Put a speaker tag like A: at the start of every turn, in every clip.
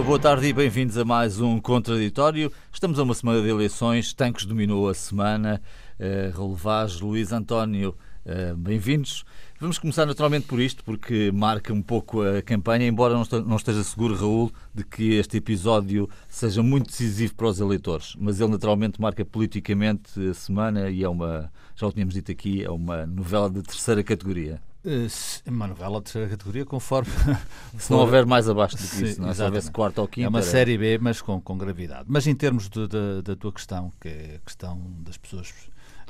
A: Viva, boa tarde e bem-vindos a mais um Contraditório. Estamos a uma semana de eleições, Tanques dominou a semana, uh, Raul Vaz, Luís António, uh, bem-vindos. Vamos começar naturalmente por isto, porque marca um pouco a campanha, embora não esteja seguro, Raul, de que este episódio seja muito decisivo para os eleitores. Mas ele naturalmente marca politicamente a semana e é uma, já o tínhamos dito aqui, é uma novela de terceira categoria.
B: Uh, uma novela de terceira categoria, conforme.
A: Se não houver mais abaixo do que isso, não é? se houvesse quarta ou quinta.
B: É uma série B, mas com, com gravidade. Mas em termos de, de, da tua questão, que é a questão das pessoas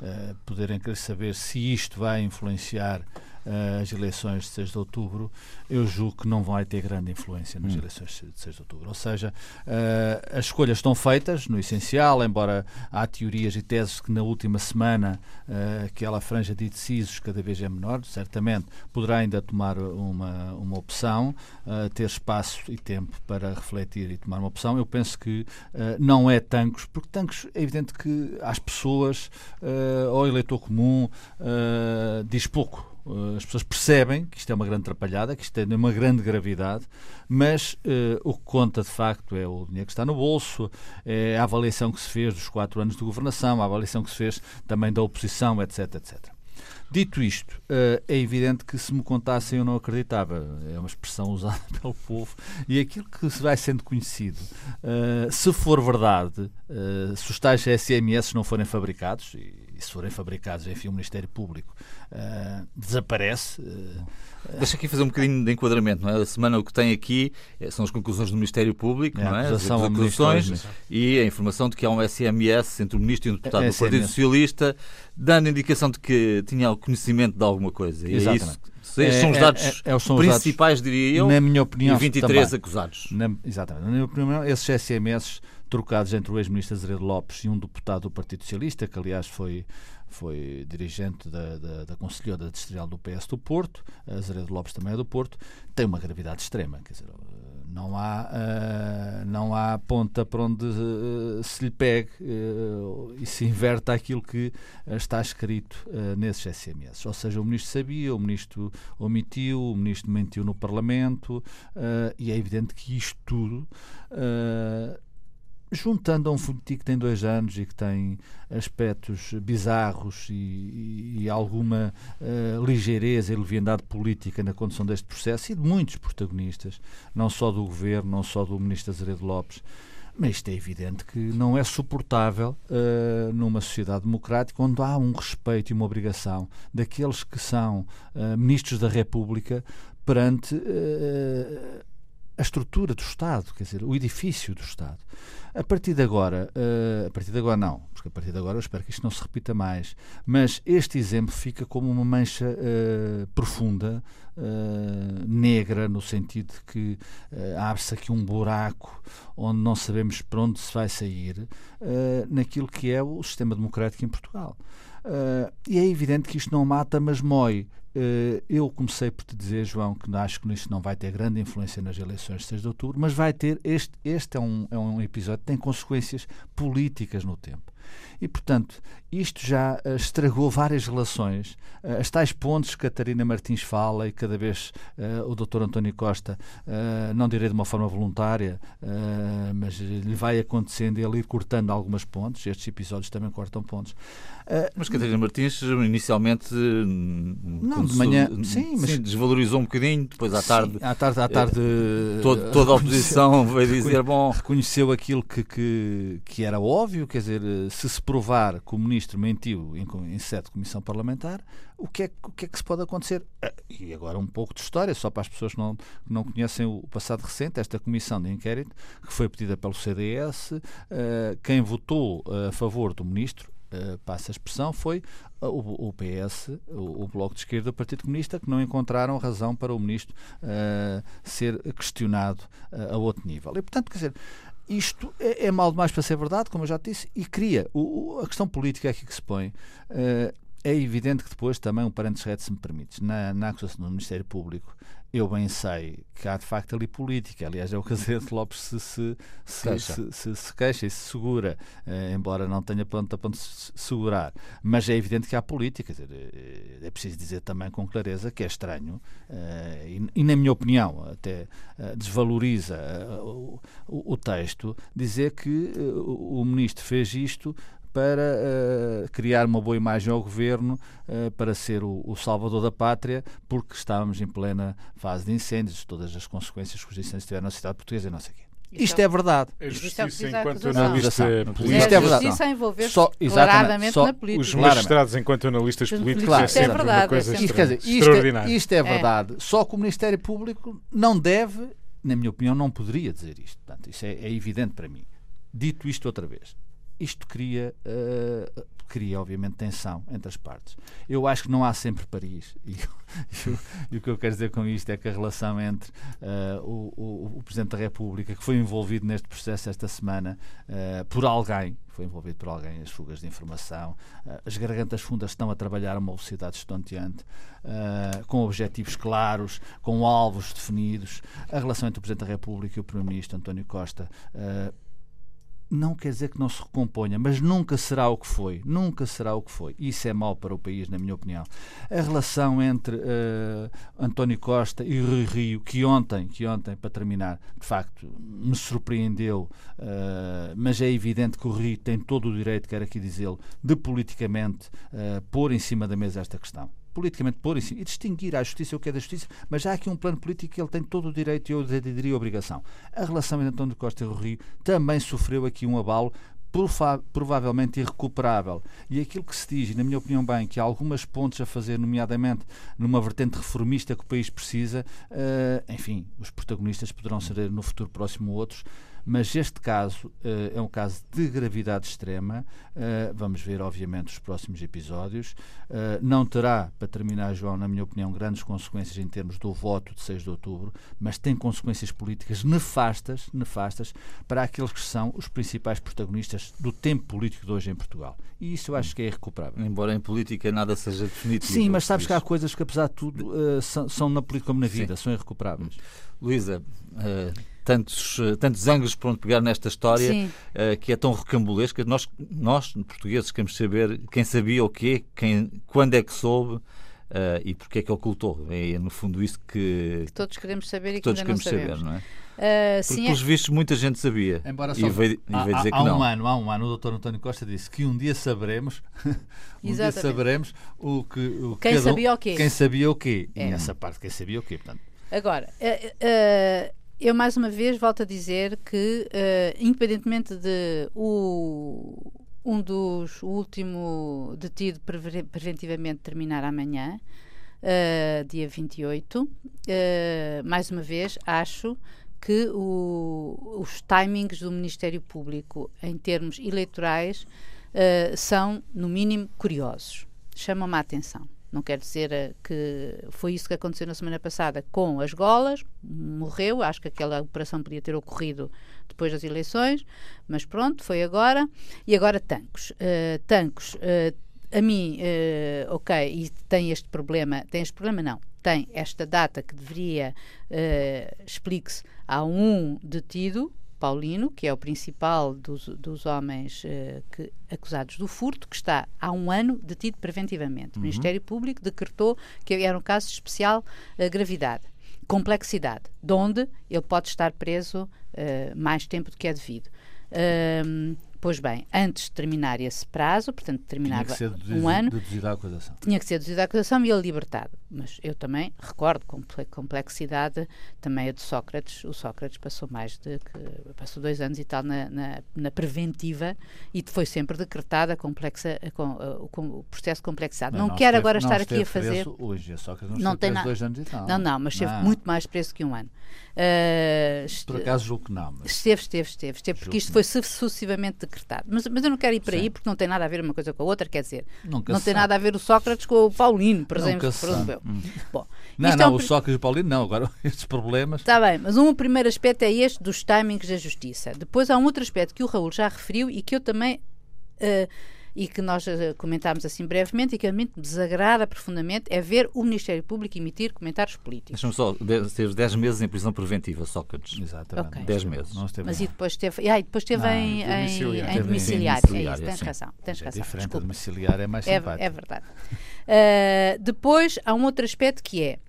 B: uh, poderem querer saber se isto vai influenciar uh, as eleições de 6 de outubro, eu julgo que não vai ter grande influência nas hum. eleições de 6 de outubro. Ou seja, uh, as escolhas estão feitas, no essencial, embora há teorias e teses que na última semana uh, aquela franja de indecisos cada vez é menor, certamente poderá ainda tomar uma, uma opção, ter espaço e tempo para refletir e tomar uma opção. Eu penso que não é Tancos, porque Tancos é evidente que às pessoas, ao eleitor comum, diz pouco Uh, as pessoas percebem que isto é uma grande atrapalhada, que isto tem uma grande gravidade, mas uh, o que conta de facto é o dinheiro que está no bolso, é a avaliação que se fez dos quatro anos de governação, a avaliação que se fez também da oposição, etc. etc. Dito isto, uh, é evidente que se me contassem eu não acreditava. É uma expressão usada pelo povo. E aquilo que se vai sendo conhecido, se for verdade, se os tais SMS não forem fabricados, e, e se forem fabricados, enfim, o Ministério Público uh, desaparece. Uh,
A: Deixa aqui fazer um bocadinho de enquadramento. Não é? A semana o que tem aqui eh, são as conclusões do Ministério Público, é, não é? as acusações e a informação de que há um SMS entre o Ministro e um deputado é, do Partido Socialista, dando indicação de que tinha conhecimento de alguma coisa. E é isso esses são os dados é, é, são principais, os dados, diria eu,
B: na minha opinião,
A: e 23 também. acusados.
B: Na, exatamente. Na minha opinião, esses SMS trocados entre o ex-ministro Azeredo Lopes e um deputado do Partido Socialista, que aliás foi, foi dirigente da, da, da Conselheira Distrital do PS do Porto, Azeredo Lopes também é do Porto, tem uma gravidade extrema. Quer dizer, não há, uh, não há ponta para onde uh, se lhe pegue uh, e se inverta aquilo que está escrito nesses SMS. Ou seja, o ministro sabia, o ministro omitiu, o ministro mentiu no Parlamento e é evidente que isto tudo juntando a um político que tem dois anos e que tem aspectos bizarros e, e alguma uh, ligeireza e leviandade política na condução deste processo e de muitos protagonistas, não só do governo, não só do ministro Azeredo Lopes, mas isto é evidente que não é suportável uh, numa sociedade democrática onde há um respeito e uma obrigação daqueles que são uh, ministros da República perante a estrutura do Estado, quer dizer, o edifício do Estado. A partir de agora, uh, a partir de agora não, porque a partir de agora eu espero que isto não se repita mais, mas este exemplo fica como uma mancha uh, profunda, uh, negra, no sentido de que abre-se aqui um buraco onde não sabemos para onde se vai sair, naquilo que é o sistema democrático em Portugal. e é evidente que isto não mata, mas mói. Eh, eu comecei por te dizer, João, que acho que isto não vai ter grande influência nas eleições de 6 de outubro, mas vai ter. Este, este é, um, é um episódio que tem consequências políticas no tempo. E, portanto, isto já uh, estragou várias relações. Uh, as tais pontes que a Catarina Martins fala e cada vez uh, o Dr. António Costa, não direi de uma forma voluntária, mas lhe vai acontecendo ele ir cortando algumas pontes. Estes episódios também cortam pontes.
A: mas Catarina Martins, inicialmente,
B: não, de manhã, sim, mas sim,
A: desvalorizou um bocadinho, depois à tarde.
B: Sim, à tarde, à tarde
A: todo, toda a oposição veio dizer: bom.
B: Reconheceu aquilo que, que, que era óbvio, quer dizer, se se provar que o ministro mentiu em, em sede de comissão parlamentar, o que, é, o que é que se pode acontecer? E agora um pouco de história, só para as pessoas que não, que não conhecem o passado recente, esta comissão de inquérito, que foi pedida pelo CDS, quem votou a favor do ministro, Uh, passa a expressão, foi uh, o, o, PS, o, o, Bloco de Esquerda o Partido Comunista, que não encontraram razão para o ministro uh, ser questionado a outro nível. E, portanto, quer dizer, isto é, é mal demais para ser verdade, como eu já disse, e cria. O, a questão política aqui que se põe é evidente que depois também um parênteses reto, se me permites, na, na acusação do Ministério Público, eu bem sei que há de facto ali política. Aliás, é o que Azevedo Lopes se, se, se, queixa. se, se, se queixa e se segura, eh, embora não tenha ponto a ponto de se segurar. Mas é evidente que há política. Dizer, eh, é preciso dizer também com clareza que é estranho eh, e, e, na minha opinião, até eh, desvaloriza eh, o, o, texto, dizer que eh, o, o ministro fez isto para uh, criar uma boa imagem ao governo, uh, para ser o, o, salvador da pátria, porque estávamos em plena fase de incêndios, todas as consequências que os incêndios tiveram na cidade portuguesa e não sei o quê. Isto é, é verdade.
C: A justiça enquanto analista político.
B: Isto é verdade.
D: A justiça a envolver-se claramente só, na política.
C: Os magistrados enquanto analistas políticos claro, é sempre é verdade, uma coisa é.
B: Isto, dizer, isto, é, isto é verdade. Só que o Ministério Público não deve, na minha opinião, não poderia dizer isto. Portanto, isso é, é evidente para mim. Dito isto outra vez, isto cria, uh, cria, obviamente, tensão entre as partes. Eu acho que não há sempre Paris. E, e, o que eu quero dizer com isto é que a relação entre uh, o, o, o, Presidente da República, que foi envolvido neste processo esta semana uh, por alguém, foi envolvido por alguém, as fugas de informação, as gargantas fundas estão a trabalhar a uma velocidade estonteante, com objetivos claros, com alvos definidos. A relação entre o Presidente da República e o Primeiro-Ministro António Costa não quer dizer que não se recomponha, mas nunca será o que foi. Nunca será o que foi. Isso é mau para o país, na minha opinião. A relação entre uh, António Costa e Rui Rio, que ontem, que ontem, para terminar, de facto, me surpreendeu, uh, mas é evidente que o Rio tem todo o direito, quero aqui dizê-lo, de politicamente uh, pôr em cima da mesa esta questão politicamente pôr cima e distinguir a justiça o que é da justiça, mas já há aqui um plano político que ele tem todo o direito e eu diria obrigação. A relação entre António Costa e o Rio também sofreu aqui um abalo provavelmente irrecuperável. E aquilo que se diz, e na minha opinião bem, que há algumas pontes a fazer, nomeadamente numa vertente reformista que o país precisa, uh, enfim, os protagonistas poderão ser no futuro próximo outros, mas este caso uh, é um caso de gravidade extrema. Uh, vamos ver, obviamente, os próximos episódios. Uh, não terá, para terminar, João, na minha opinião, grandes consequências em termos do voto de 6 de outubro, mas tem consequências políticas nefastas, nefastas para aqueles que são os principais protagonistas do tempo político de hoje em Portugal. E isso eu acho que é irrecuperável.
A: Embora em política nada seja definitivo.
B: Sim, mas sabes que há coisas que, apesar de tudo, são, são, na política como na vida, Sim. são irrecuperáveis.
A: Luísa, tantos, eh, tantos ângulos para onde pegar nesta história uh, que é tão recambulesca. Nós, nós, portugueses, queremos saber quem sabia o quê, quem, quando é que soube uh, e porque é que ocultou. É, no fundo, isso que,
D: que todos queremos saber e que
A: todos
D: ainda
A: queremos
D: não sabemos.
A: saber, não é? Uh, Porque, pelos é... vistos, muita gente sabia.
B: Embora só...
A: E veio, e veio
B: há,
A: dizer
B: há,
A: que não.
B: Um ano, há um ano, o doutor António Costa disse que um dia saberemos, um dia saberemos o que. O
D: quem sabia um, o quê?
B: Quem sabia o quê. É. E essa parte, quem sabia o quê. Portanto,
D: Agora, uh, uh, eu mais uma vez volto a dizer que, uh, independentemente de o, um dos o último detido preventivamente terminar amanhã, uh, dia 28, uh, mais uma vez acho que o, os timings do Ministério Público em termos eleitorais uh, são, no mínimo, curiosos. Chamam-me a atenção. Não quer dizer eh, que foi isso que aconteceu na semana passada com as golas, morreu, acho que aquela operação podia ter ocorrido depois das eleições, mas pronto, foi agora. E agora Tancos. Uh, tancos, uh, a mim, uh, ok, e tem este problema, tem este problema não, tem esta data que deveria, explique-se, há um detido, Paulino, que é o principal dos, dos homens uh, que, acusados do furto, que está há um ano detido preventivamente. Uhum. O Ministério Público decretou que era um caso de especial uh, gravidade, complexidade, de onde ele pode estar preso uh, mais tempo do que é devido. Pois bem, antes de terminar esse prazo, portanto, terminava tinha que ser um ano,
B: acusação.
D: tinha que ser deduzida a acusação e ele libertado. Mas eu também recordo com complexidade também a de Sócrates. O Sócrates passou mais de que, passou dois anos e tal na, na, na preventiva e foi sempre decretada complexa, com, com, o processo complexado. Não, não quero agora estar aqui a fazer.
B: Hoje, a Sócrates não, não tem nada. dois anos e tal.
D: Não, não, mas esteve muito mais preso que um ano. Uh,
B: Por acaso julgo que não. Mas...
D: Esteve, esteve, esteve, esteve porque isto foi sucessivamente decretado. Mas, mas eu não quero ir para aí porque não tem nada a ver uma coisa com a outra, quer dizer, Nunca não tem sabe. nada a ver o Sócrates com o Paulino, por exemplo. Por exemplo. Hum.
B: Bom, não, não, é um... o Sócrates e o Paulino não, agora estes problemas.
D: Está bem, mas um primeiro aspecto é este dos timings da justiça. Depois há um outro aspecto que o Raul já referiu e que eu também. Uh, e que nós uh, comentámos assim brevemente e que a mim desagrada profundamente é ver o Ministério Público emitir comentários políticos.
A: Deixa-me só, teve 10 meses em prisão preventiva, Sócrates.
B: Exatamente.
A: 10 okay. meses.
D: Mas e depois teve, ah, e depois teve não, em, em, domiciliário. Em domiciliário. É isso, tens sim. razão. Tens
B: é
D: razão.
B: Diferente Desculpa. domiciliário, é mais é, simpático.
D: É, é verdade. Uh, depois há um outro aspecto que é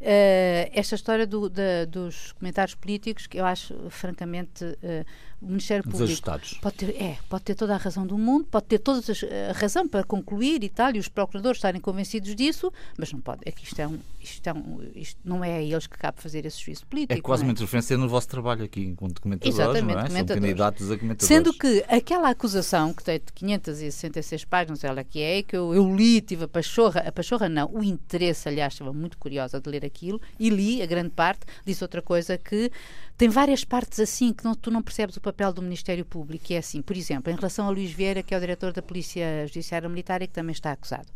D: Uh, esta história do, da, dos comentários políticos, que eu acho, francamente, uh, o Ministério Público pode ter, é, pode ter toda a razão do mundo, pode ter toda a razão para concluir e tal, e os procuradores estarem convencidos disso, mas não pode. É que isto, é um, isto, é um, isto não é a eles que cabe fazer esse juízo político.
A: É quase
D: é?
A: uma interferência no vosso trabalho aqui, enquanto documentadores, Exatamente, não é? São candidatos a comentadores.
D: Sendo que aquela acusação, que tem 566 páginas, ela que é, que eu, eu li, tive a pachorra, a pachorra não, o interesse, aliás, estava muito curiosa de ler aquilo, e li a grande parte, disse outra coisa que tem várias partes assim que não, tu não percebes o papel do Ministério Público, que é assim, por exemplo, em relação a Luís Vieira, que é o diretor da Polícia Judiciária Militar e que também está acusado.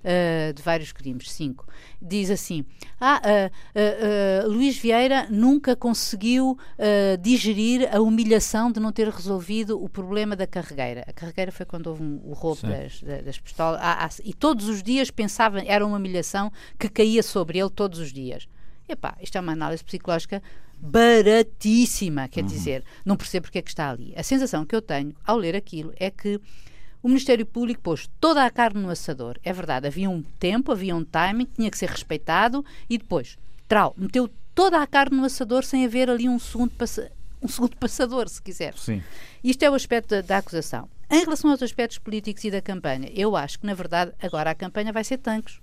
D: Uh, de vários crimes, cinco. Diz assim: Ah, uh, uh, Luís Vieira nunca conseguiu digerir a humilhação de não ter resolvido o problema da carregueira. A carregueira foi quando houve um, o roubo das, das, pistolas. Ah, ah, e todos os dias pensava, era uma humilhação que caía sobre ele todos os dias. Epá, isto é uma análise psicológica baratíssima, quer uhum. dizer, não percebo porque é que está ali. A sensação que eu tenho ao ler aquilo é que o Ministério Público pôs toda a carne no assador. É verdade, havia um tempo, havia um timing, tinha que ser respeitado e depois, trau, meteu toda a carne no assador sem haver ali um segundo, um segundo passador, se quiser.
A: Sim.
D: Isto é o aspecto da, da, acusação. Em relação aos aspectos políticos e da campanha, eu acho que, na verdade, agora a campanha vai ser tanques.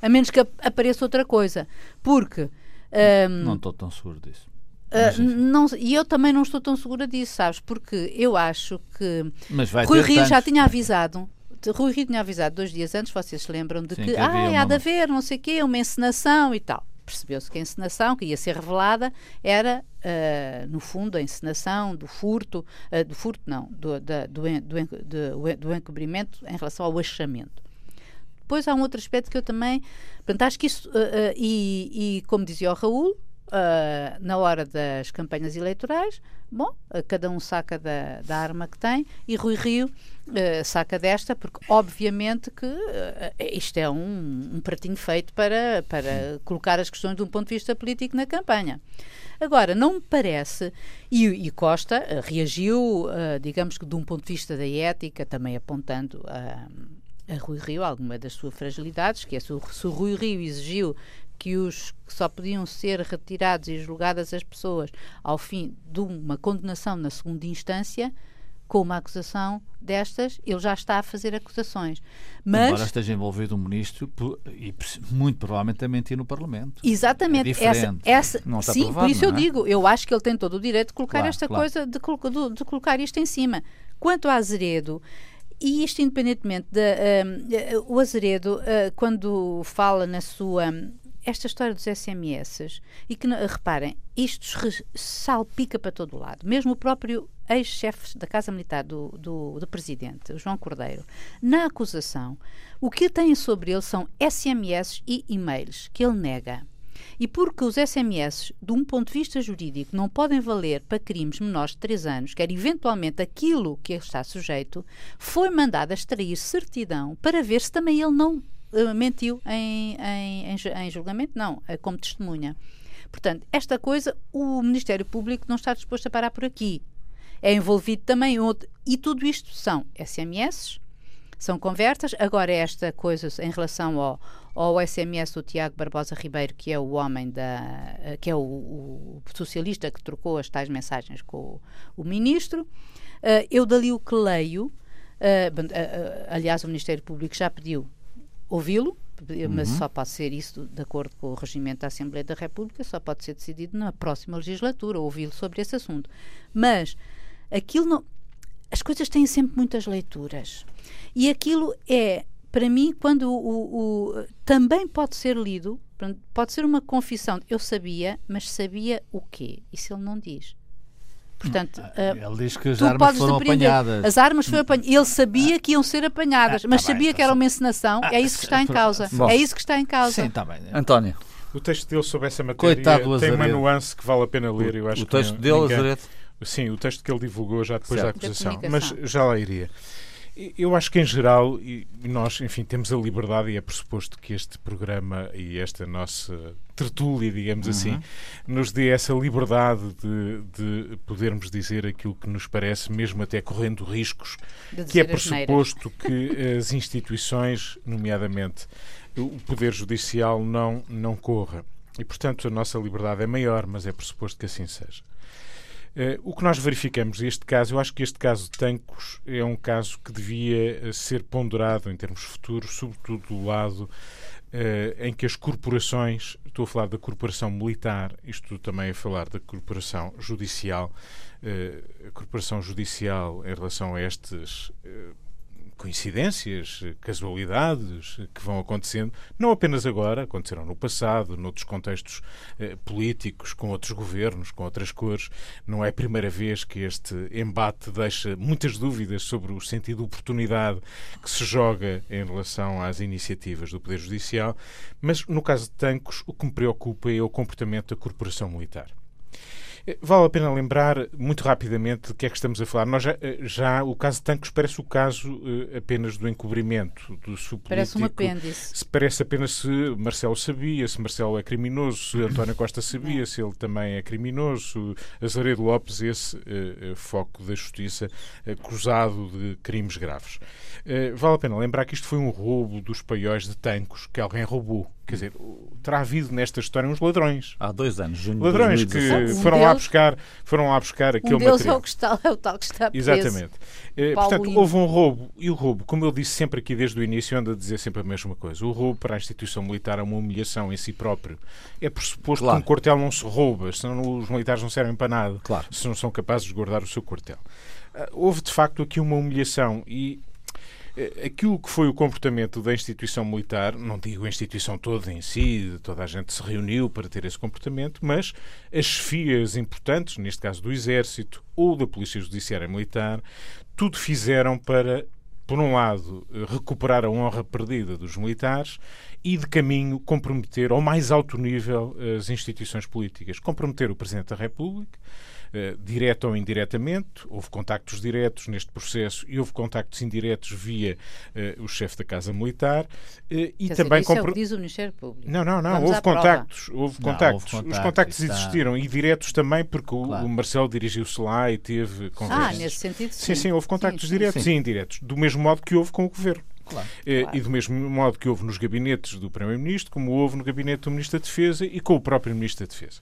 D: A menos que apareça outra coisa. Porque
B: um, não estou tão seguro disso.
D: Uh, não, e eu também não estou tão segura disso, sabes? Porque eu acho que
B: Mas vai
D: Rui Rio
B: tantos.
D: já tinha avisado. Rui Rio tinha avisado dois dias antes, vocês se lembram de Sim, que, que ah, há de haver não sei o quê, uma encenação e tal. Percebeu-se que a encenação que ia ser revelada era, uh, no fundo, a encenação do furto, uh, do furto não, do, da, do, do, do encobrimento em relação ao achamento. Depois há um outro aspecto que eu também. Portanto, acho que isso. Uh, uh, e, e, como dizia o Raul, uh, na hora das campanhas eleitorais, bom, cada um saca da, da, arma que tem e Rui Rio saca desta, porque obviamente que isto é um, um, pratinho feito para, para colocar as questões de um ponto de vista político na campanha. Agora, não me parece, e, e Costa reagiu, digamos que de um ponto de vista da ética, também apontando a a Rui Rio alguma das suas fragilidades, que é se o, se o Rui Rio exigiu que os que só podiam ser retirados e julgadas as pessoas ao fim de uma condenação na segunda instância, com uma acusação destas, ele já está a fazer acusações. Mas,
B: Embora esteja envolvido um ministro e muito provavelmente a mentir no Parlamento.
D: Exatamente.
B: É essa,
D: essa,
B: não está
D: sim,
B: provado,
D: por isso
B: eu
D: é? digo, eu acho que ele tem todo o direito de colocar claro, esta claro. coisa, de, de, de, colocar isto em cima. Quanto a Azeredo, e isto independentemente de uh, o Azeredo, uh, quando fala na sua esta história dos SMS, e que, reparem, isto salpica para todo lado. Mesmo o próprio ex-chefe da Casa Militar do, do, do, Presidente, João Cordeiro, na acusação, o que tem sobre ele são SMS e e-mails que ele nega. E porque os SMS, de um ponto de vista jurídico, não podem valer para crimes menores de 3 anos, quer eventualmente aquilo que ele está sujeito, foi mandado extrair certidão para ver se também ele não uh, mentiu em, em, em, em julgamento, não, uh, como testemunha. Portanto, esta coisa o Ministério Público não está disposto a parar por aqui. É envolvido também outro. E tudo isto são SMS, são conversas. Agora, esta coisa em relação ao, ao SMS do Tiago Barbosa Ribeiro, que é o homem da. que é o, o socialista que trocou as tais mensagens com o, o ministro. Uh, eu dali o que leio, uh, aliás, o Ministério Público já pediu ouvi-lo, mas uhum. só pode ser isso de acordo com o regimento da Assembleia da República, só pode ser decidido na próxima legislatura, ouvi-lo sobre esse assunto. Mas aquilo não. As coisas têm sempre muitas leituras. E aquilo é para mim, quando o, o, o, também pode ser lido, pode ser uma confissão. Eu sabia, mas sabia o quê? Isso ele não diz. Portanto, uh,
B: ele diz que as armas foram apanhadas.
D: As armas foram apanhadas. Ele sabia que iam ser apanhadas, ah, mas tá sabia bem, que era uma encenação. Ah, é isso que está em causa. Bom, é isso que está em causa.
B: Sim, está bem.
A: António.
C: O texto dele sobre essa matéria tem uma nuance que vale a pena ler. Eu acho
A: o texto dele, ninguém...
C: Sim, o texto que ele divulgou já depois certo. da acusação. Mas já lá iria. Eu acho que, em geral, nós, enfim, temos a liberdade e é pressuposto que este programa e esta nossa tertúlia, digamos assim, uhum. assim, nos dê essa liberdade de, de, podermos dizer aquilo que nos parece, mesmo até correndo riscos, que é pressuposto que as instituições, nomeadamente o Poder Judicial, não, não corra. E, portanto, a nossa liberdade é maior, mas é pressuposto que assim seja. Uh, o que nós verificamos neste caso, eu acho que este caso de Tancos é um caso que devia eh, ser ponderado em termos futuros, sobretudo do lado uh, em que as corporações, estou a falar da corporação militar, isto também a falar da corporação judicial, a corporação judicial em relação a estes coincidências, casualidades que vão acontecendo, não apenas agora, aconteceram no passado, noutros contextos eh, políticos, com outros governos, com outras cores. Não é a primeira vez que este embate deixa muitas dúvidas sobre o sentido de oportunidade que se joga em relação às iniciativas do Poder Judicial, mas no caso de Tancos, o que me preocupa é o comportamento da corporação militar. Vale a pena lembrar, muito rapidamente, de que é que estamos a falar. Nós já, eh, já o caso de Tancos parece o caso uh, apenas do encobrimento do subpolítico.
D: Parece um apêndice.
C: Se parece apenas se Marcelo sabia, se Marcelo é criminoso, se António Costa sabia, se ele também é criminoso, Azaredo Lopes, esse uh, foco da justiça acusado de crimes graves. Vale a pena lembrar que isto foi um roubo dos paióis de Tancos que alguém roubou. Quer dizer, terá havido nesta história uns ladrões.
A: Há dois anos, junho
C: Ladrões que um foram, lá buscar, foram lá buscar aquele um deles material.
D: É o, que está, é o tal que está preso.
C: Exatamente. Eh, portanto, houve um roubo. E o roubo, como eu disse sempre aqui desde o início, ando a dizer sempre a mesma coisa. O roubo para a instituição militar é uma humilhação em si próprio. É pressuposto claro. que um quartel não se rouba, senão os militares não servem para nada. Claro. Se não são capazes de guardar o seu quartel. Uh, houve, de facto, aqui uma humilhação. E eh, aquilo que foi o comportamento da instituição militar, não digo a instituição toda em si, toda a gente se reuniu para ter esse comportamento, mas as chefias importantes, neste caso do Exército ou da Polícia Judiciária Militar, tudo fizeram para, por um lado, recuperar a honra perdida dos militares e, de caminho, comprometer ao mais alto nível as instituições políticas. Comprometer o Presidente da República eh, direta ou indiretamente. Houve contactos diretos neste processo e houve contactos indiretos via uh, o chefe da Casa Militar.
D: Uh, e Quer também dizer, isso é o que diz o Ministério Público.
C: Não, não, não. Houve contactos, houve não, contactos. Houve Os contactos está... existiram e diretos também, porque claro. o, Marcelo dirigiu-se lá e teve
D: conversas. Ah, nesse sentido, sim.
C: Sim, sim, houve contactos sim, diretos sim. e indiretos. Do mesmo modo que houve com o Governo.
A: Claro,
C: claro. E do mesmo modo que houve nos gabinetes do Primeiro-Ministro, como houve no gabinete do Ministro da Defesa e com o próprio Ministro da Defesa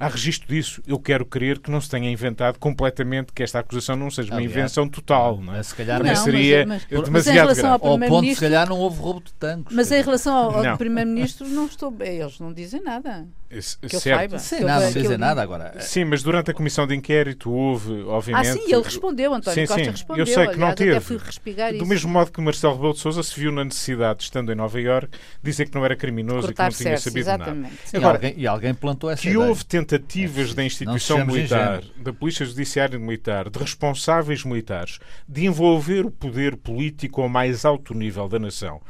C: há registro disso. Eu quero crer que não se tenha inventado completamente que esta acusação não seja uma invenção total. Não é?
A: Se calhar
C: não, seria mas, mas, demasiado mas grave.
A: Ao, ao ponto, se calhar, não houve roubo de tanques.
D: Mas em relação ao, ao Primeiro-Ministro, não estou eles não dizem nada. Que eu
C: saiba.
A: Sim, nada, não dizem nada agora.
C: Sim, mas durante a comissão de inquérito houve, obviamente.
D: Ah, sim, ele respondeu, António sim, Costa sim, respondeu.
C: Eu sei que não teve. Do
D: isso.
C: mesmo modo que Marcelo Rebelo de Sousa se viu na necessidade, estando em Nova Iorque, dizer que não era criminoso e que não tinha sabido
D: exatamente.
C: nada.
A: Agora, e, alguém, e alguém plantou essa
C: Que
A: ideia.
C: houve tentativas é, da instituição militar, da Polícia Judiciária Militar, de responsáveis militares, de envolver o poder político ao mais alto nível da nação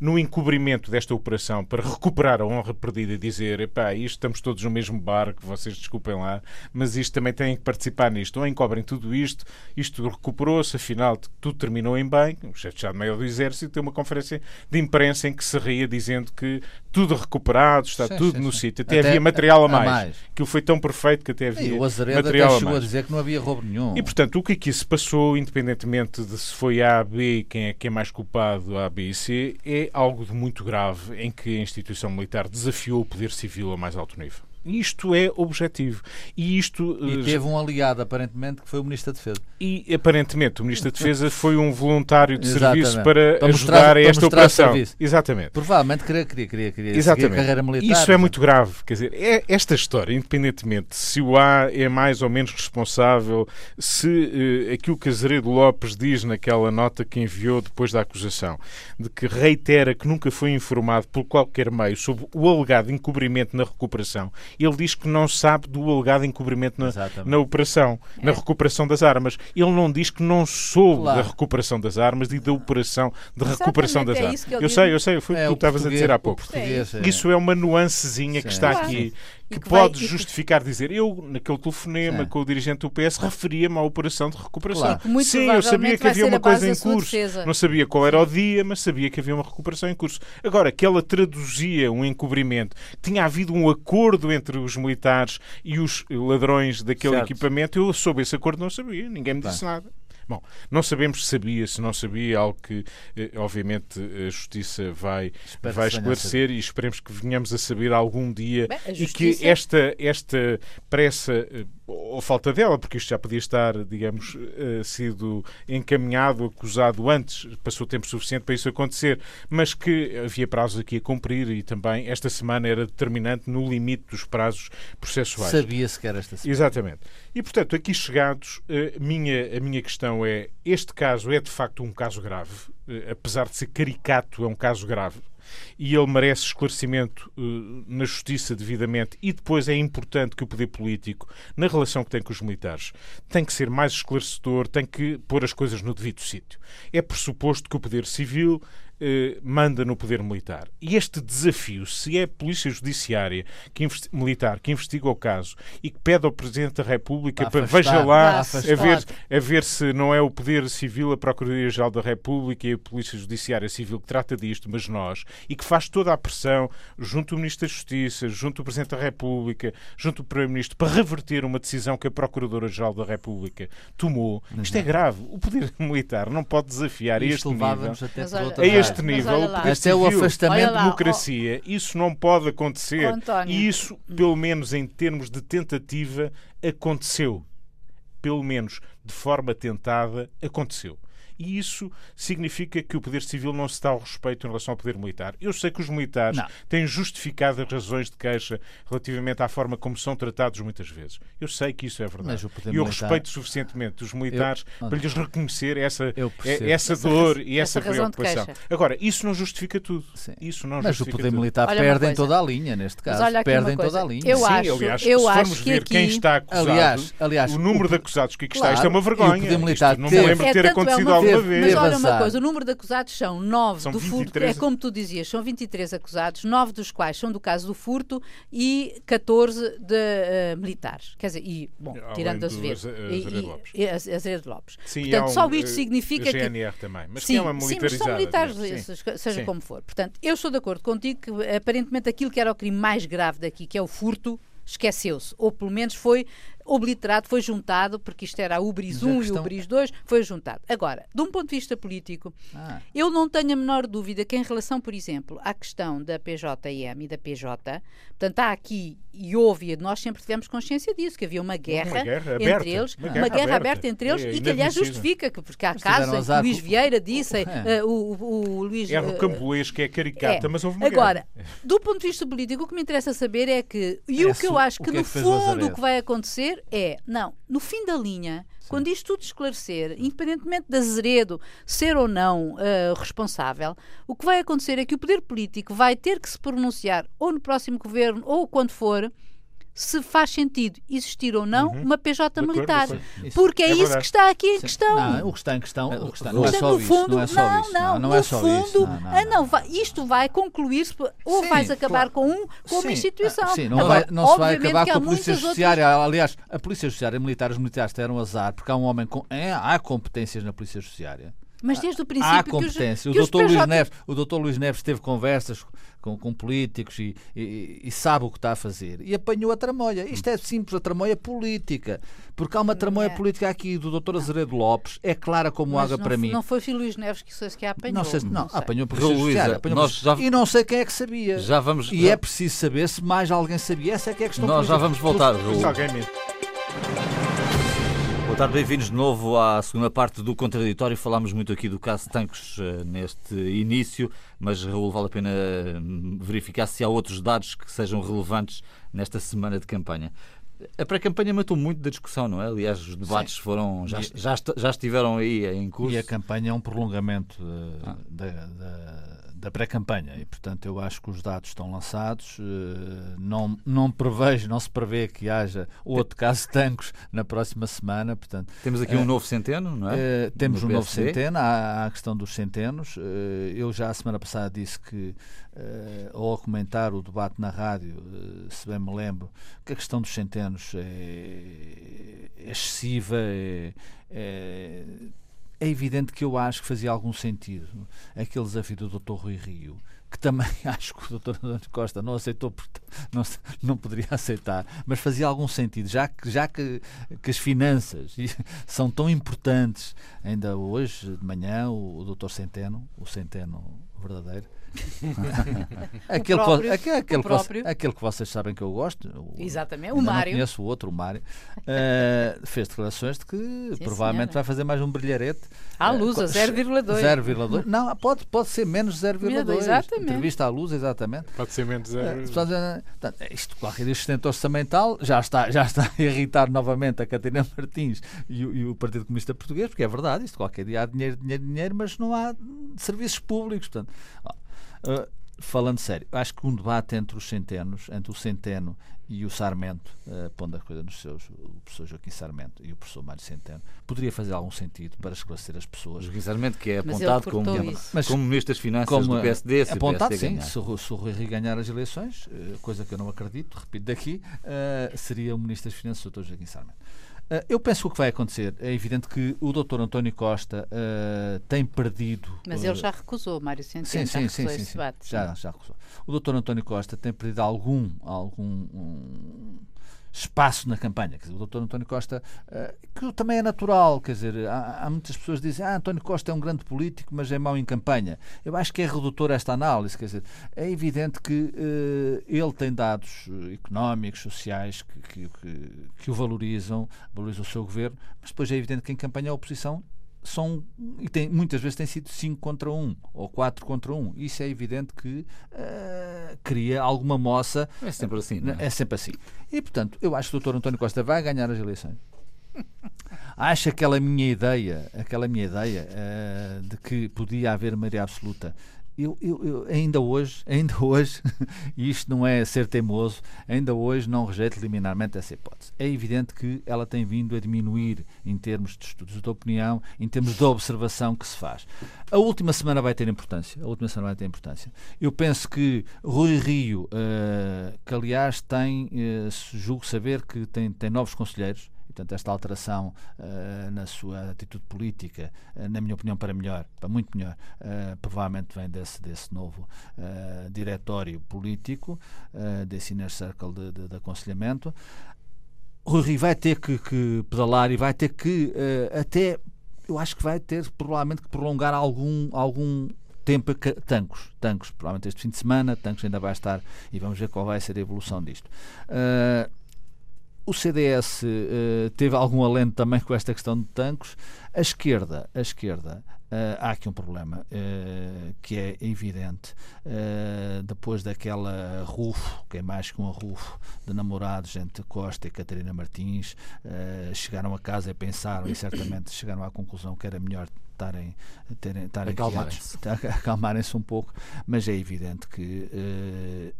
C: no encobrimento desta operação para recuperar a honra perdida e dizer, epá, isto estamos todos no mesmo barco, vocês desculpem lá, mas isto também têm que participar nisto. Ou encobrem tudo isto, isto recuperou-se, afinal tudo terminou em bem. O chefe de Estado-Maior do Exército tem uma conferência de imprensa em que se ria dizendo que tudo recuperado, está sim, tudo sim, no sítio. Até, até, havia material a mais. A mais. Aquilo foi tão perfeito que até havia o material
A: até
C: a mais.
A: a dizer que não havia roubo nenhum.
C: E, portanto, o que aqui se passou, independentemente de se foi A, B, quem é, quem é mais culpado, A, B e C, é algo de muito grave em que a instituição militar desafiou o poder civil a mais alto nível. Isto é objetivo. E, isto,
A: e eh, teve um aliado, aparentemente, que foi o Ministro da Defesa.
C: E, aparentemente, o Ministro da Defesa foi um voluntário de serviço para, para ajudar mostrar, a esta operação. Serviço. Exatamente.
A: Provavelmente queria, queria, queria, queria Exatamente. carreira militar.
C: Isso é muito grave. Quer dizer, é, esta história, independentemente se o A é mais ou menos responsável, se uh, aquilo que Azeredo Lopes diz naquela nota que enviou depois da acusação, de que reitera que nunca foi informado por qualquer meio sobre o alegado encobrimento na recuperação ele diz que não sabe do alegado encobrimento na, na operação, é. na recuperação das armas. Ele não diz que não soube claro. da recuperação das armas e da operação de Exatamente, recuperação das é armas. Eu sei, eu sei, foi o é que tu estavas a dizer há pouco.
A: É.
C: Isso é uma nuancezinha que está aqui que, que pode vai, justificar dizer eu, naquele telefonema com o dirigente do PS, referia-me à operação de recuperação.
D: Claro.
C: Sim, eu sabia que havia uma coisa em curso. Não sabia qual era o dia, mas sabia que havia uma recuperação em curso. Agora, que ela traduzia um encobrimento, tinha havido um acordo entre os militares e os ladrões daquele certo. equipamento, eu soube esse acordo, não sabia, ninguém me disse nada. Bom, não sabemos se sabia, se não sabia, algo que eh, obviamente a Justiça vai, vai esclarecer e esperemos que venhamos a saber algum dia Bem, justiça... e que esta, esta pressa eh, ou falta dela, porque isto já podia estar, digamos, uh, sido encaminhado, acusado antes, passou tempo suficiente para isso acontecer, mas que havia prazos aqui a cumprir e também esta semana era determinante no limite dos prazos processuais.
B: Sabia-se que era esta semana.
C: Exatamente. E, portanto, aqui chegados, uh, minha, a minha questão é: este caso é de facto um caso grave, apesar de ser caricato, é um caso grave e ele merece esclarecimento uh, na justiça devidamente e depois é importante que o poder político, na relação que tem com os militares, tem que ser mais esclarecedor, tem que pôr as coisas no devido sítio. É pressuposto que o poder civil eh, manda no poder militar. E este desafio, se é a Polícia Judiciária que militar que investiga o caso e que pede ao Presidente da República para veja lá a ver, a ver se não é o Poder Civil, a Procuradoria-Geral da República e a Polícia Judiciária Civil que trata disto, mas nós, e que faz toda a pressão junto ao Ministro da Justiça, junto ao Presidente da República, junto ao Primeiro-Ministro, para reverter uma decisão que a Procuradora-Geral da República tomou. Isto é grave. O Poder Militar não pode desafiar Isto este nível. Até a este este nível,
B: este é o afastamento
C: da democracia. Isso não pode acontecer. E isso, pelo menos em termos de tentativa, aconteceu. Pelo menos de forma tentada, aconteceu e isso significa que o poder civil não se dá ao respeito em relação ao poder militar. Eu sei que os militares não. têm justificado as razões de queixa relativamente à forma como são tratados muitas vezes. Eu sei que isso é verdade. e eu militar... respeito suficientemente os militares eu... para lhes reconhecer essa, essa dor e essa, essa preocupação. Agora, isso não justifica tudo. Sim. Isso não
B: Mas
C: o
B: poder militar perde em toda a linha, neste caso. Perde em toda a linha.
D: Eu Sim, acho,
C: aliás,
D: eu
C: se
D: formos
C: ver
D: aqui...
C: quem está acusado, aliás, aliás, o número o... de acusados que aqui está, claro, isto é uma vergonha. O
B: poder militar
C: isto não me lembro de ter é acontecido alguma
D: vez. Mas olha uma coisa, o número de acusados são nove são do furto, é como tu dizias, são 23 acusados, nove dos quais são do caso do furto e 14 de uh, militares. Quer dizer, e, bom, Além tirando Azevedo.
C: Lopes. E,
D: Azevedo Lopes. Sim, Portanto, um, só isto eh, significa
C: GNR
D: que...
C: também, mas
D: sim,
C: é uma
D: sim, mas são militares, esses, seja sim. como for. Portanto, eu estou de acordo contigo que aparentemente aquilo que era o crime mais grave daqui, que é o furto, esqueceu-se, ou pelo menos foi obliterado, foi juntado, porque isto era a Ubris 1 questão... e o Ubris 2, foi juntado. Agora, de um ponto de vista político, ah. eu não tenho a menor dúvida que em relação, por exemplo, à questão da PJM e da PJ, portanto, há aqui e houve, nós sempre tivemos consciência disso, que havia uma guerra, uma guerra entre aberta, eles, uma guerra, uma guerra aberta. aberta. entre eles é, e que aliás justifica, que, porque há casos em que Luís Vieira disse, é. uh, o, o, o Luís...
C: É rocambolesco, que é caricata, é. mas houve uma
D: Agora, guerra. do ponto de vista político, o que me interessa saber é que, e o que eu acho que no fundo o que vai acontecer é, não, no fim da linha, Sim. quando isto tudo esclarecer, independentemente de Azeredo ser ou não uh, responsável, o que vai acontecer é que o poder político vai ter que se pronunciar ou no próximo governo ou quando for se faz sentido existir ou não uhum. uma PJ militar. Porque é, é isso que está aqui em Sim. questão.
B: Não, o que está em questão, o que está, não, é só isso, fundo, não é só não, isso. Não, não, é só fundo, isso. Não,
D: ah, não, vai, isto vai concluir-se ou Sim, vais acabar claro. com um com uma instituição.
B: Sim, não, Agora, vai, não se vai acabar com a Polícia Judiciária. Outras... Aliás, a Polícia Judiciária Militar, os militares deram azar, porque há um homem com. É, há competências na Polícia Judiciária.
D: Mas desde o princípio.
B: Há competência. Que os, o, doutor PJ... Luís Neves, o doutor Luís Neves teve conversas com, com políticos e, e, e, sabe o que está a fazer. E apanhou a tramóia. Isto é simples, a tramóia política. Porque há uma tramóia é. política aqui do doutor Azeredo Lopes, é clara como Mas água
D: não,
B: para mim.
D: Não foi Filho Luís Neves que, que a apanhou.
B: Não, sei, não, não sei. apanhou por Luísa, apanhou já... E não sei quem é que sabia.
A: Já vamos...
B: E é preciso saber se mais alguém sabia. Essa é que é a questão
A: Nós política. já vamos voltar,
C: Raul.
A: Boa tarde, bem-vindos de novo à segunda parte do Contraditório. Falámos muito aqui do caso Tancos uh, neste início, mas Raul, vale a pena hum, verificar se há outros dados que sejam relevantes nesta semana de campanha. A pré-campanha matou muito da discussão, não é? Aliás, os debates Sim. foram já, já, já estiveram aí em curso.
B: E a campanha é um prolongamento uh, ah. da, da da pré-campanha e, portanto, eu acho que os dados estão lançados. Não, não prevejo, não se prevê que haja outro caso de Tancos na próxima semana. Portanto,
A: temos aqui um novo centeno, não é?
B: Temos um novo centeno, há, há a questão dos centenos. Eu já a semana passada disse que, ao comentar o debate na rádio, se bem me lembro, que a questão dos centenos é, é excessiva, é, é é evidente que eu acho que fazia algum sentido aquele desafio do Dr. Rui Rio, que também acho que o Dr. António Costa não aceitou, não, não poderia aceitar, mas fazia algum sentido, já que, já que, que as finanças são tão importantes. Ainda hoje, de manhã, o, o Dr. Centeno, o Centeno verdadeiro, aquele, próprio, que, aquele, aquele, que, aquele, que, vocês sabem que eu gosto. O,
D: Exatamente, o Mário.
B: Conheço o outro, o Mário. Uh, fez declarações de que Sim, provavelmente senhora. vai fazer mais um brilharete.
D: À luz, uh, 0,2.
B: 0,2. Não, pode, pode ser menos 0,2.
D: Exatamente.
B: Entrevista à luz, exatamente.
C: Pode ser menos 0,2.
B: Uh, isto, qualquer dia, sustento orçamental já está, já está a irritar novamente a Catarina Martins e o, e o Partido Comunista Português, porque é verdade, isto qualquer dia há dinheiro, dinheiro, dinheiro, mas não há serviços públicos. Portanto, ó, Uh, falando sério, acho que um debate entre os centenos, entre o Centeno e o Sarmento, uh, pondo a coisa nos seus, o professor Joaquim Sarmento e o professor Mário Centeno, poderia fazer algum sentido para esclarecer as pessoas.
A: Joaquim Sarmento, que é apontado como, mas, como Ministro das Finanças como, do PSD,
B: se apontado, sim, se, se o Rui Rio ganhar as eleições, uh, coisa que eu não acredito, repito daqui, uh, seria o Ministro das Finanças, o Dr. Joaquim Sarmento. Uh, eu penso que o que vai acontecer é evidente que o Dr. António Costa uh, tem perdido.
D: Mas ele já recusou, Mário Centeno, sim, sim, já sim, sim, sim,
B: Já, já recusou. O Dr. António Costa tem perdido algum, algum um, espaço na campanha. Quer dizer, o Dr. António Costa, uh, que também é natural, quer dizer, há, há, muitas pessoas que dizem ah, António Costa é um grande político, mas é mau em campanha. Eu acho que é redutor esta análise, quer dizer, é evidente que uh, ele tem dados económicos, sociais, que, que, que, que o valorizam, valorizam o seu governo, mas depois é evidente que em campanha a oposição são e tem, muitas vezes tem sido 5 contra 1 um, ou 4 contra 1. Um. Isso é evidente que uh, cria alguma moça.
A: É sempre assim.
B: É? é sempre assim. E portanto, eu acho que o Dr. António Costa vai ganhar as eleições. Acho aquela minha ideia, aquela minha ideia uh, de que podia haver maioria absoluta eu, eu, eu, ainda hoje, ainda hoje, isto não é ser teimoso, ainda hoje não rejeito liminarmente essa hipótese. É evidente que ela tem vindo a diminuir em termos de estudos de opinião, em termos de observação que se faz. A última semana vai ter importância. A última semana vai ter importância. Eu penso que Rui Rio, uh, que aliás tem, uh, julgo saber que tem, tem novos conselheiros, e, portanto, esta alteração uh, na sua atitude política, uh, na minha opinião, para melhor, para muito melhor, uh, provavelmente vem desse, desse novo diretório político, desse inner circle de, de, de aconselhamento. Rui vai ter que, que, pedalar e vai ter que até, eu acho que vai ter provavelmente que prolongar algum, algum tempo tancos, tancos, provavelmente este fim de semana, tancos ainda vai estar e vamos ver qual vai ser a evolução disto. Uh, o CDS uh, eh, teve algum alento também com esta questão de tanques. A esquerda, a esquerda, uh, há aqui um problema uh, que é evidente. depois daquela rufo, que é mais que um rufo, de namorados entre Costa e Catarina Martins, chegaram a casa e pensaram e certamente chegaram à conclusão que era melhor estarem, terem, estarem
A: acalmarem-se
B: acalmarem um pouco, mas é evidente que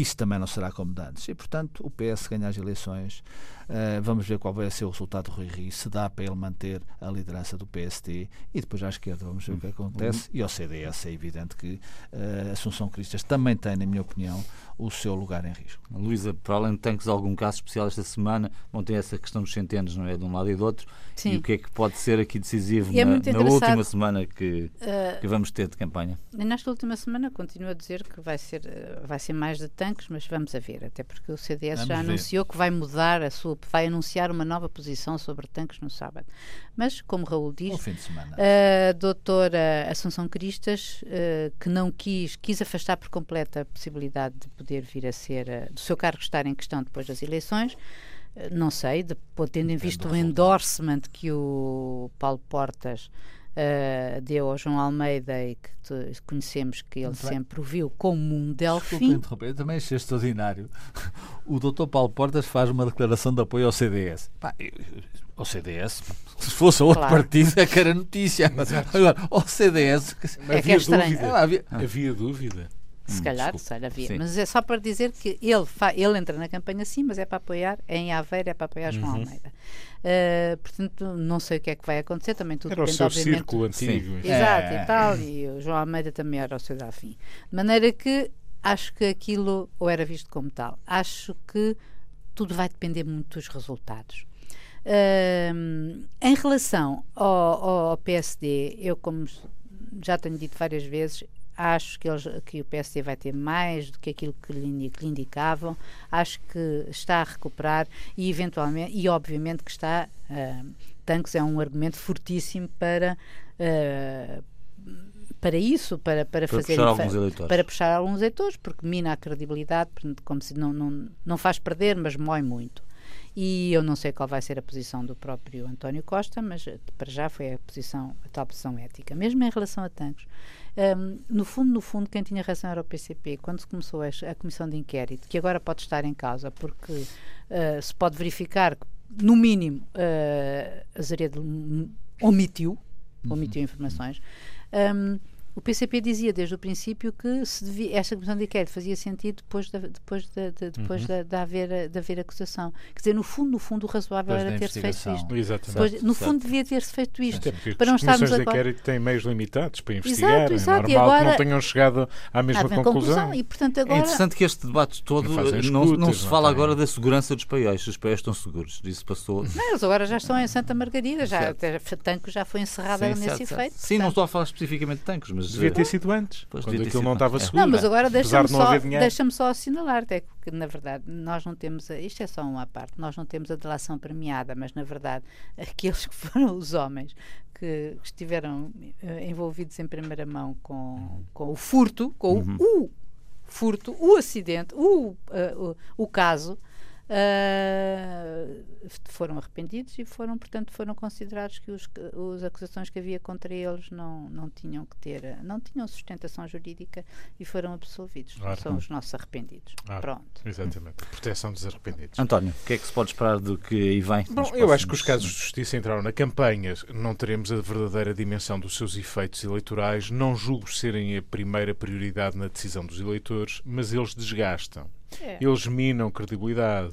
B: isso também não será como antes. E, portanto, o PS ganha as eleições. Uh, vamos ver qual vai ser o resultado do Rui Rio, se dá para ele manter a liderança do PST e depois à esquerda vamos ver o que acontece. E ao CDS é evidente que uh, Assunção Cristas também tem, na minha opinião, o seu lugar em risco.
A: Luísa, para além de tanques, algum caso especial esta semana? Bom, tem essa questão dos centenos, não é? De um lado e do outro. Sim. E o que é que pode ser aqui decisivo é na, na, última semana que, uh, que vamos ter de campanha?
D: Nesta última semana, continuo a dizer que vai ser, vai ser mais de tanques, mas vamos a ver, até porque o CDS vamos já ver. anunciou que vai mudar a sua vai anunciar uma nova posição sobre tanques no sábado. Mas, como Raul diz, a doutora Assunção Cristas, uh, que não quis, quis afastar por completo a possibilidade de poder vir a ser, uh, do seu cargo estar em questão depois das eleições, uh, não sei, de, tendo em vista o endorsement que o Paulo Portas uh, deu ao João Almeida e que conhecemos que ele Muito sempre bem. o viu como um delfim.
B: interromper, também achei extraordinário. O doutor Paulo Portas faz uma declaração de apoio ao CDS. Pá, ao CDS, se fosse outro claro. partido, é que era notícia. Mas, agora, ao CDS.
D: É que é estranho.
C: Dúvida. Havia, havia dúvida.
D: Se hum, calhar, se calhar havia. Sim. Mas é só para dizer que ele, ele entra na campanha sim, mas é para apoiar, em Aveiro é para apoiar João uhum. Almeida. Uh, portanto, não sei o que é que vai acontecer, também tudo
C: era depende, o seu obviamente. círculo antigo.
D: Sim. Exato, é. e tal, e o João Almeida também era o seu afim. De maneira que acho que aquilo ou era visto como tal. Acho que tudo vai depender muito dos resultados. Uh, em relação ao, ao PSD, eu como já tenho dito várias vezes, acho que, eles, que o PSD vai ter mais do que aquilo que lhe, que lhe, indicavam, acho que está a recuperar e eventualmente, e obviamente que está, uh, Tanques é um argumento fortíssimo para uh, para isso, para, para, para fazer
A: puxar alguns eleitores.
D: para puxar alguns eleitores, porque mina a credibilidade, como se não, não, não faz perder, mas mói muito. E eu não sei qual vai ser a posição do próprio António Costa, mas para já foi a posição, a tal posição ética. Mesmo em relação a tanques, um, no fundo, no fundo, quem tinha razão era o PCP. Quando se começou a, a comissão de inquérito, que agora pode estar em causa, porque uh, se pode verificar que, no mínimo, uh, a Zaredo omitiu, omitiu uhum. informações. Um, o PCP dizia desde o princípio que se devia, esta comissão de inquérito fazia sentido depois, de, depois, de, de depois uhum. de, de, haver, de haver acusação. Quer dizer, no fundo, no fundo, o razoável depois era ter-se feito isto.
C: Exatamente.
D: Depois, no fundo, devia ter-se feito isto.
C: Sim, para não estarmos de inquérito têm meios limitados para investigar. Exato, exato. É normal agora, que não tenham chegado à mesma conclusão. conclusão.
D: E, portanto, agora...
A: É interessante que este debate todo não, escutas, não, não se fala agora da segurança dos paióis. Os paióis estão seguros. Isso passou.
D: Não, eles agora já estão em Santa Margarida. Já, Tanco já foi encerrado sim, nesse certo, efeito.
A: Sim, não estou a falar especificamente de Tancos, mas.
C: Devia ter sido antes pois quando aquilo não estava seguro.
D: Não, mas agora deixa-me só, deixa só assinalar, até que na verdade nós não temos, a, isto é só uma parte, nós não temos a delação premiada, mas na verdade aqueles que foram os homens que estiveram uh, envolvidos em primeira mão com, com o furto, com uhum. o, o, furto, o acidente, o, uh, o, o caso, uh, foram arrependidos e foram, portanto, foram considerados que os, os acusações que havia contra eles não, não tinham que ter, não tinham sustentação jurídica e foram absolvidos. Claro. São os nossos arrependidos. Claro. Pronto.
C: Exatamente. A proteção dos arrependidos.
A: António, o que é que se pode esperar do que aí vem?
C: Bom, eu acho que os casos de justiça entraram na campanha. Não teremos a verdadeira dimensão dos seus efeitos eleitorais. Não julgo serem a primeira prioridade na decisão dos eleitores, mas eles desgastam. É. Eles minam credibilidade.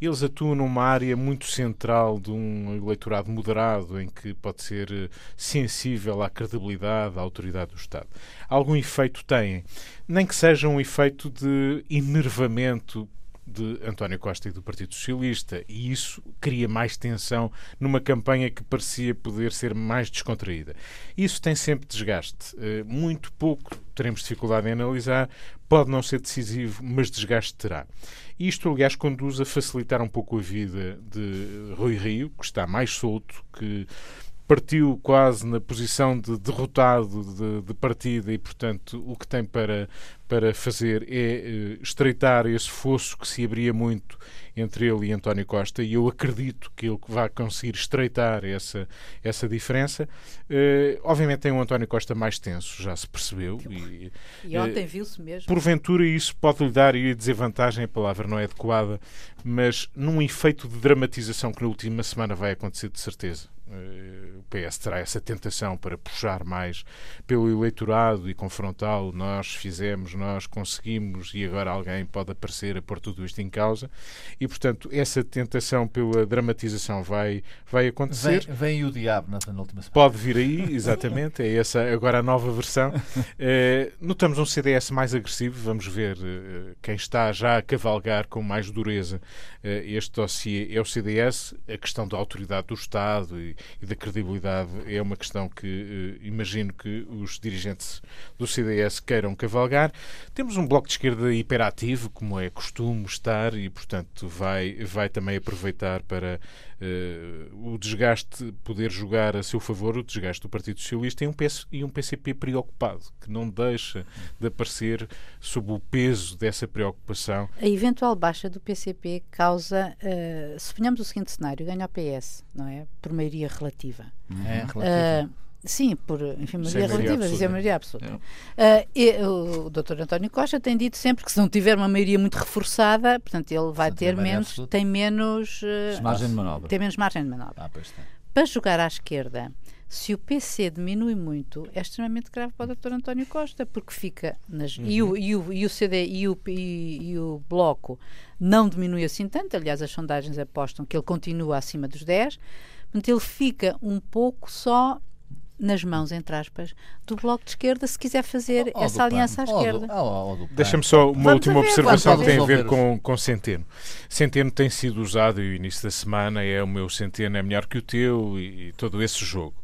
C: Eles atuam numa área muito central de um eleitorado moderado, em que pode ser eh, sensível à credibilidade, à autoridade do Estado. Algum efeito têm, nem que seja um efeito de enervamento de António Costa e do Partido Socialista, e isso cria mais tensão numa campanha que parecia poder ser mais descontraída. Isso tem sempre desgaste. Eh, muito pouco teremos dificuldade em analisar, pode não ser decisivo, mas desgaste terá. Isto, aliás, conduz a facilitar um pouco a vida de Rui Rio, que está mais solto, que partiu quase na posição de derrotado de, de, partida e, portanto, o que tem para, para fazer é uh, estreitar esse fosso que se abria muito entre ele e António Costa e eu acredito que ele vai conseguir estreitar essa, essa diferença. Uh, obviamente tem um António Costa mais tenso, já se percebeu.
D: E, e ontem uh, viu-se mesmo.
C: Porventura isso pode lhe dar, e desvantagem, a palavra não é adequada, mas num efeito de dramatização que na última semana vai acontecer de certeza. Eh, o PS terá essa tentação para puxar mais pelo eleitorado e confrontá-lo. Nós fizemos, nós conseguimos e agora alguém pode aparecer a pôr tudo isto em causa. E, portanto, essa tentação pela dramatização vai, vai acontecer.
B: Vem, vem o diabo na, última semana.
C: Pode vir aí, exatamente. é essa agora a nova versão. Eh, notamos um CDS mais agressivo. Vamos ver uh, quem está já a cavalgar com mais dureza este dossiê é o CDS. A questão da autoridade do Estado e, e da credibilidade é uma questão que uh, imagino que os dirigentes do CDS queiram cavalgar. Temos um bloco de esquerda hiperativo, como é costume estar, e portanto vai, vai também aproveitar para o desgaste poder jogar a seu favor, o desgaste do Partido Socialista e um, PS, e um PCP preocupado, que não deixa de aparecer sob o peso dessa preocupação.
D: A eventual baixa do PCP causa, uh, suponhamos o seguinte cenário, ganha o PS, não é? Por maioria relativa.
B: É, relativa. Uh,
D: Sim, por enfim, maioria relativa, dizer maioria absoluta. Uh, e, o Dr. António Costa tem dito sempre que se não tiver uma maioria muito reforçada, portanto, ele vai ter menos, absoluta. tem menos uh,
A: margem de manobra.
D: Tem menos margem de manobra. Ah, Para jogar à esquerda, se o PC diminui muito, é extremamente grave para o Dr. António Costa, porque fica nas. Uhum. E, o, e, o, e o CD e o, e, e, o Bloco não diminui assim tanto, aliás, as sondagens apostam que ele continua acima dos 10, portanto, ele fica um pouco só nas mãos, entre aspas, do Bloco de Esquerda, se quiser fazer oh, essa aliança PAN. à esquerda.
C: Oh, oh, Deixa-me só uma Vamos última ver, observação que tem a ver com, com Centeno. Centeno tem sido usado, e o início da semana é o meu Centeno é melhor que o teu, e, e todo esse jogo.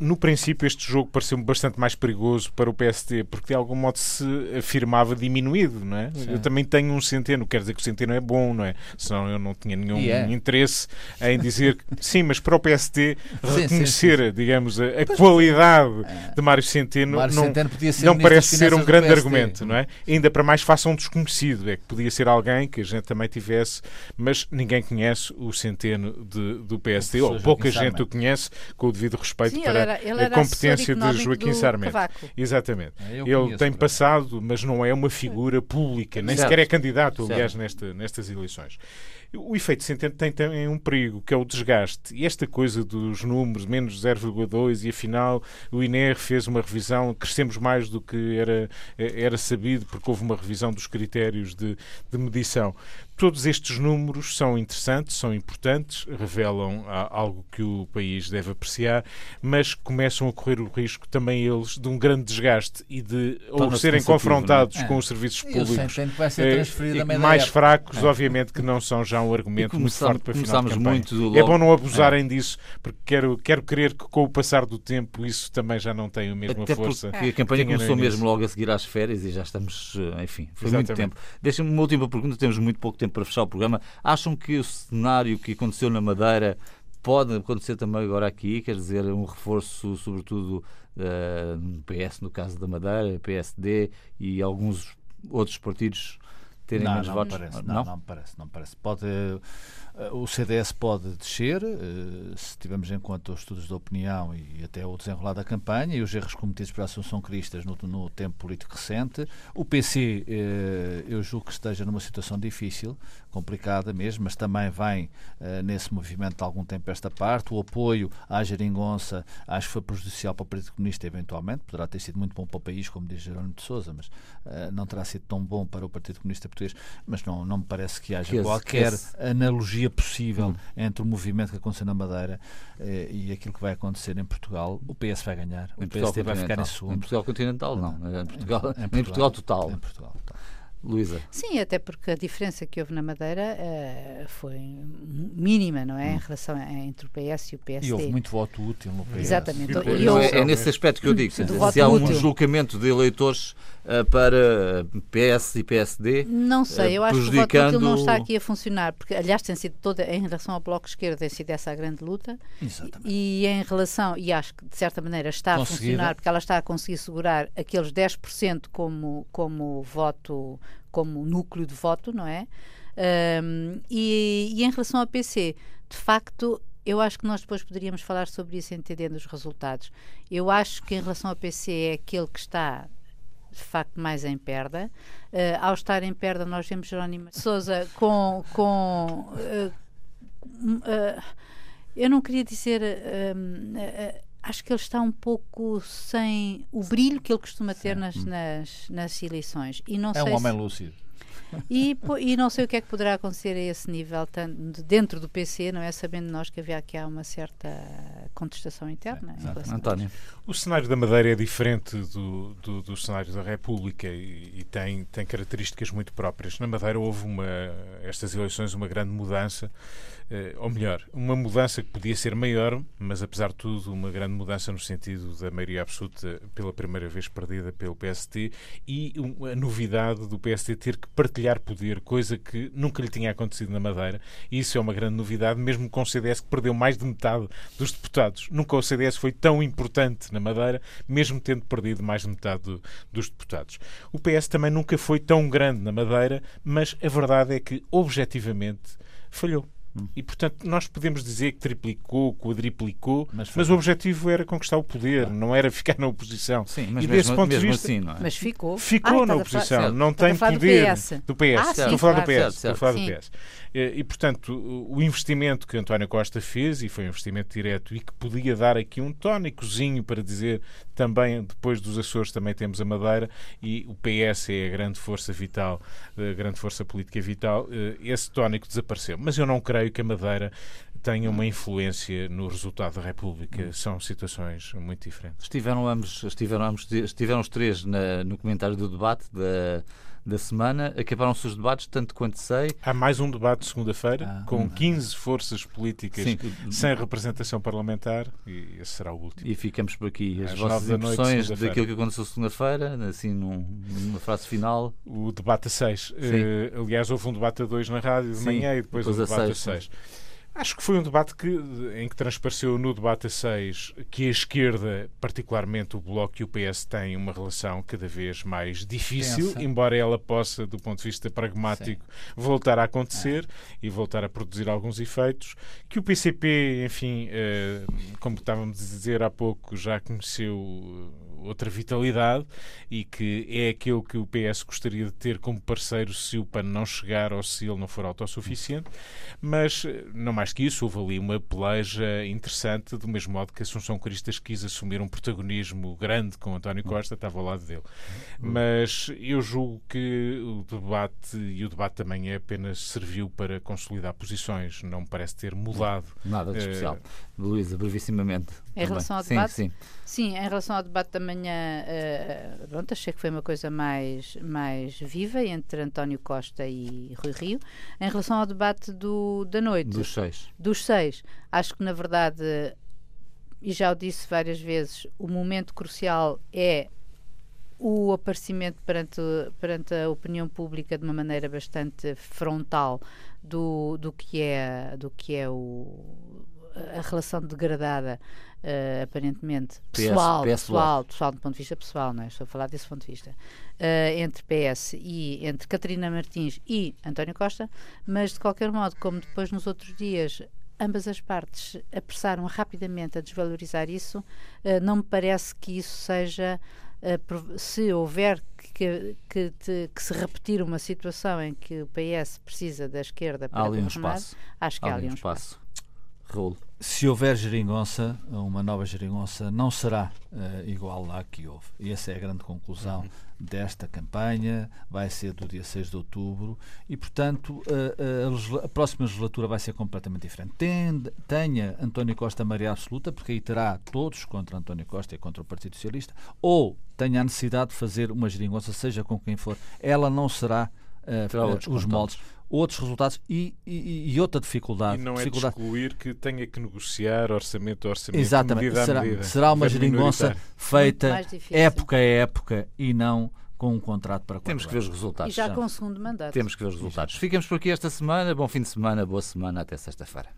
C: No princípio, este jogo pareceu-me bastante mais perigoso para o PSD, porque de algum modo se afirmava diminuído, não é? Sim. Eu também tenho um centeno, quer dizer que o centeno é bom, não é? Senão eu não tinha nenhum é. interesse em dizer que, sim, mas para o PSD sim, reconhecer, sim, digamos, a, a qualidade é. de Mário Centeno Mário não, Centeno não parece ser um grande argumento, não é? Ainda para mais faça um desconhecido, é que podia ser alguém que a gente também tivesse, mas ninguém conhece o centeno de, do PSD, ou pouca gente o conhece, com o devido respeito para era, ele a competência de Joaquim Sarmento. Exatamente. É, ele tem passado, mas não é uma figura pública, nem certo. sequer é candidato, aliás, nesta, nestas eleições. O efeito Centeno tem também um perigo, que é o desgaste. E esta coisa dos números, menos 0,2, e afinal o INER fez uma revisão, crescemos mais do que era, era sabido, porque houve uma revisão dos critérios de, de medição. Todos estes números são interessantes, são importantes, revelam algo que o país deve apreciar, mas começam a correr o risco também eles de um grande desgaste e de ou serem é? confrontados é? com os serviços públicos
A: eh,
C: mais fracos, é. obviamente que não são já um argumento muito forte para final de muito logo... É bom não abusarem é. disso, porque quero, quero crer que com o passar do tempo isso também já não tem a mesma
A: Até
C: força.
A: Porque a campanha começou mesmo logo a seguir às férias e já estamos, eh, enfim, foi Exatamente. muito tempo. Deixem-me uma última pergunta, temos muito pouco tempo tempo para fechar o programa. Acham que o cenário que aconteceu na Madeira pode acontecer também agora aqui? Quer dizer, um reforço, sobretudo uh, no PS, no caso da Madeira, PSD e alguns outros partidos terem
B: não,
A: menos
B: não
A: votos?
B: Parece, não, não, não parece, não parece. Pode, o CDS pode descer, uh, se tivermos em conta os estudos de opinião e até o desenrolar da campanha e os erros cometidos pela Assunção Cristas no, no tempo político recente. O PC, uh, eu julgo que esteja numa situação difícil, complicada mesmo, mas também vem nesse movimento de algum tempo esta parte. O apoio à geringonça acho que foi prejudicial para o Partido Comunista, eventualmente. Poderá ter sido muito bom para o país, como diz Jerónimo de Souza, mas não terá sido tão bom para o Partido Comunista português, mas não, não me parece que haja que qualquer esse... analogia possível hum. entre o movimento que aconteceu na Madeira eh, e aquilo que vai acontecer em Portugal. O PS vai ganhar, o PSD vai ficar em segundo.
A: Em Portugal continental, não. Em Portugal, em Portugal, em Portugal total. Em Portugal total. Luísa.
D: Sim, até porque a diferença que houve na Madeira uh, foi mínima, não é? Hum. Em relação a, entre o PS e o PSD.
B: E houve muito voto útil no PS.
D: Exatamente.
A: E, e é, é, nesse aspecto que eu digo. Se há um deslocamento de eleitores uh, para PS e PSD.
D: Não sei, eu acho que o voto útil não está aqui a funcionar, porque aliás tem sido toda, em relação ao Bloco Esquerdo, tem sido essa a grande luta.
B: Exatamente.
D: E em relação, e acho que de certa maneira está Conseguida. a funcionar, porque ela está a conseguir segurar aqueles 10% como, como voto como núcleo de voto, não é? Um, e, e, em relação ao PC, de facto, eu acho que nós depois poderíamos falar sobre isso entendendo os resultados. Eu acho que em relação ao PC é aquele que está de facto mais em perda. Uh, ao estar em perda, nós vemos Jerónimo Souza com. com uh, uh, eu não queria dizer. Acho que ele está um pouco sem o brilho que ele costuma ter nas, nas, nas eleições.
B: E não é um homem se... lúcido.
D: E, e não sei o que é que poderá acontecer a esse nível, tanto dentro do PC, não é? Sabendo nós que havia aqui há uma certa contestação interna.
A: É, António.
C: O cenário da Madeira é diferente do, do, do cenário da República e, e, tem, tem características muito próprias. Na Madeira houve uma, estas eleições uma grande mudança ou melhor, uma mudança que podia ser maior, mas apesar de tudo, uma grande mudança no sentido da maioria absoluta pela primeira vez perdida pelo PST e a novidade do PST ter que partilhar poder, coisa que nunca lhe tinha acontecido na Madeira. E isso é uma grande novidade, mesmo com o CDS que perdeu mais de metade dos deputados. Nunca o CDS foi tão importante na Madeira, mesmo tendo perdido mais de metade do, dos deputados. O PS também nunca foi tão grande na Madeira, mas a verdade é que, objetivamente, falhou E, portanto, nós podemos dizer que triplicou, quadriplicou, mas, mas o objetivo era conquistar o poder, ah. não era ficar na oposição.
A: Sim, mas e desse mesmo, ponto mesmo de vista, assim, não é?
D: Mas ficou.
C: Ficou ah, na oposição, não tem poder. Do PS. Do PS. Ah, estou a falar do PS. Estou a falar do PS. E, portanto, o investimento que António Costa fez, e foi um investimento direto, e que podia dar aqui um tónicozinho para dizer também, depois dos Açores, também temos a Madeira, e o PS é a grande força vital, a grande força política vital, eh, esse tónico desapareceu. Mas eu não creio que a Madeira tenha uma influência no resultado da República. Hum. São situações muito diferentes.
A: Estiveram ambos, estiveram, ambos, estiveram os três na, no comentário do debate da da semana. Acabaram-se os debates, tanto quanto sei.
C: Há mais um debate segunda-feira, ah, com 15 forças políticas Sim. sem representação parlamentar, e esse será o último.
A: E ficamos por aqui. As Às vossas impressões daquilo que aconteceu segunda-feira, assim, num, numa frase final.
C: O debate a 6. Uh, eh, aliás, houve um debate a 2 na rádio de Sim, manhã e depois, depois um debate a 6. Acho que foi um debate que, em que transpareceu no debate a 6 que a esquerda, particularmente o Bloco e o PS, têm uma relação cada vez mais difícil, Pensa. embora ela possa, do ponto de vista pragmático, Sim. voltar a acontecer é. e voltar a produzir alguns efeitos. Que o PCP, enfim, eh, como estávamos a dizer há pouco, já conheceu outra vitalidade e que é aquilo que o PS gostaria de ter como parceiro se o PAN não chegar ou se ele não for autossuficiente. Mas, não mais que isso, houve ali uma peleja interessante, do mesmo modo que Assunção Cristas quis assumir um protagonismo grande com António Costa, estava ao lado dele. Mas eu julgo que o debate, e o debate também é apenas serviu para consolidar posições, não parece ter mudado.
A: Nada de especial. Uh, Luísa, brevissimamente.
D: Em relação ao debate? Sim, sim. sim, em relação ao debate da manhã, uh, pronto, achei que foi uma coisa mais, mais viva entre António Costa e Rui Rio. Em relação ao debate do, da noite.
A: Dos seis.
D: Dos seis. Acho que, na verdade, e já o disse várias vezes, o momento crucial é o aparecimento perante, perante a opinião pública de uma maneira bastante frontal do, do que é do que é o, a relação degradada uh, aparentemente pessoal, PS, PS pessoal, pessoal do ponto de vista pessoal, não é? estou a falar desse ponto de vista, uh, entre PS e entre Catarina Martins e António Costa, mas de qualquer modo, como depois nos outros dias ambas as partes apressaram rapidamente a desvalorizar isso, uh, não me parece que isso seja se houver que, que, te, que, se repetir uma situação em que o PS precisa da esquerda para
A: há ali um espaço.
D: acho que há, há ali um espaço. espaço.
A: Raul.
B: Se houver geringonça, uma nova geringonça, não será uh, igual à que houve. E essa é a grande conclusão uhum. desta campanha. Vai ser do dia 6 de outubro e, portanto, uh, a, a, próxima legislatura vai ser completamente diferente. Tenha António Costa maioria absoluta, porque aí terá todos contra António Costa e contra o Partido Socialista, ou tenha a necessidade de fazer uma geringonça, seja com quem for, ela não será uh, os moldes outros resultados e, e, e, outra dificuldade.
C: E não
B: é dificuldade.
C: de excluir que tenha que negociar orçamento a orçamento.
B: Exatamente.
C: Medida
B: será,
C: medida.
B: será uma geringonça feita época a época e não com um contrato para
A: Temos que ver os resultados.
D: E já com o segundo mandato.
A: Temos que ver os resultados. Ficamos por aqui esta semana. Bom fim de semana, boa semana. Até sexta-feira.